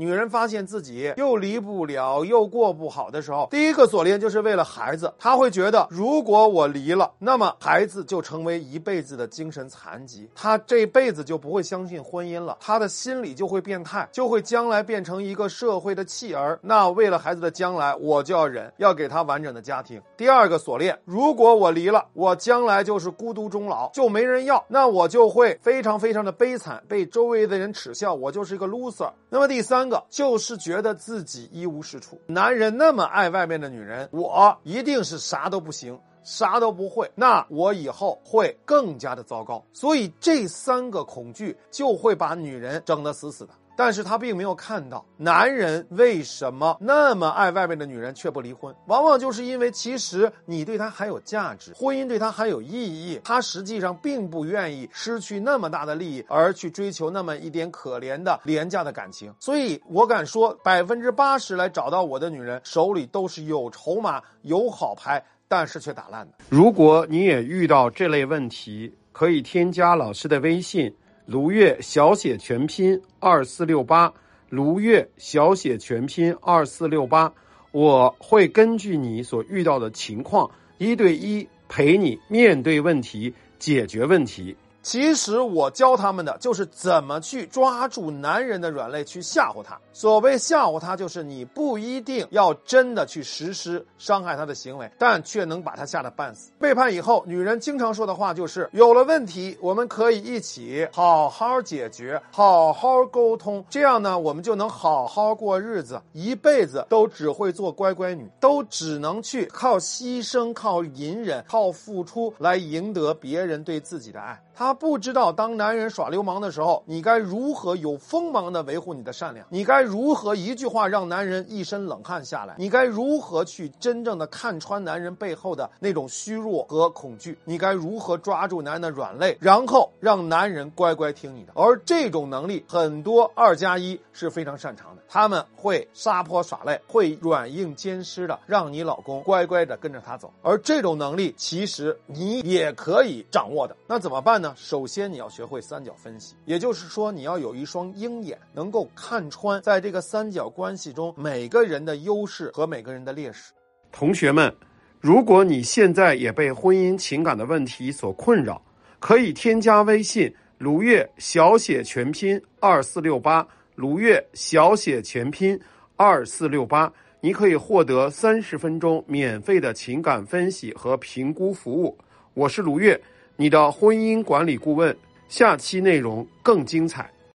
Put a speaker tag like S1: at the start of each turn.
S1: 女人发现自己又离不了，又过不好的时候，第一个锁链就是为了孩子。她会觉得，如果我离了，那么孩子就成为一辈子的精神残疾，她这辈子就不会相信婚姻了，她的心理就会变态，就会将来变成一个社会的弃儿。那为了孩子的将来，我就要忍，要给他完整的家庭。第二个锁链，如果我离了，我将来就是孤独终老，就没人要，那我就会非常非常的悲惨，被周围的人耻笑，我就是一个 loser。那么第三个就是觉得自己一无是处，男人那么爱外面的女人，我一定是啥都不行。啥都不会，那我以后会更加的糟糕。所以这三个恐惧就会把女人整得死死的。但是他并没有看到男人为什么那么爱外面的女人却不离婚，往往就是因为其实你对他还有价值，婚姻对他还有意义，他实际上并不愿意失去那么大的利益而去追求那么一点可怜的廉价的感情。所以我敢说，百分之八十来找到我的女人手里都是有筹码、有好牌，但是却打烂的。
S2: 如果你也遇到这类问题，可以添加老师的微信。卢月小写全拼二四六八，卢月小写全拼二四六八，我会根据你所遇到的情况，一对一陪你面对问题，解决问题。
S1: 其实我教他们的就是怎么去抓住男人的软肋去吓唬他。所谓吓唬他，就是你不一定要真的去实施伤害他的行为，但却能把他吓得半死。背叛以后，女人经常说的话就是：有了问题，我们可以一起好好解决，好好沟通，这样呢，我们就能好好过日子，一辈子都只会做乖乖女，都只能去靠牺牲、靠隐忍、靠付出来赢得别人对自己的爱。她不知道，当男人耍流氓的时候，你该如何有锋芒的维护你的善良？你该如何一句话让男人一身冷汗下来？你该如何去真正的看穿男人背后的那种虚弱和恐惧？你该如何抓住男人的软肋，然后让男人乖乖听你的？而这种能力，很多二加一是非常擅长的，他们会撒泼耍赖，会软硬兼施的让你老公乖乖的跟着他走。而这种能力，其实你也可以掌握的。那怎么办呢首先，你要学会三角分析，也就是说，你要有一双鹰眼，能够看穿在这个三角关系中每个人的优势和每个人的劣势。
S2: 同学们，如果你现在也被婚姻情感的问题所困扰，可以添加微信“卢月小写全拼二四六八”，卢月小写全拼二四六八，你可以获得三十分钟免费的情感分析和评估服务。我是卢月。你的婚姻管理顾问，下期内容更精彩。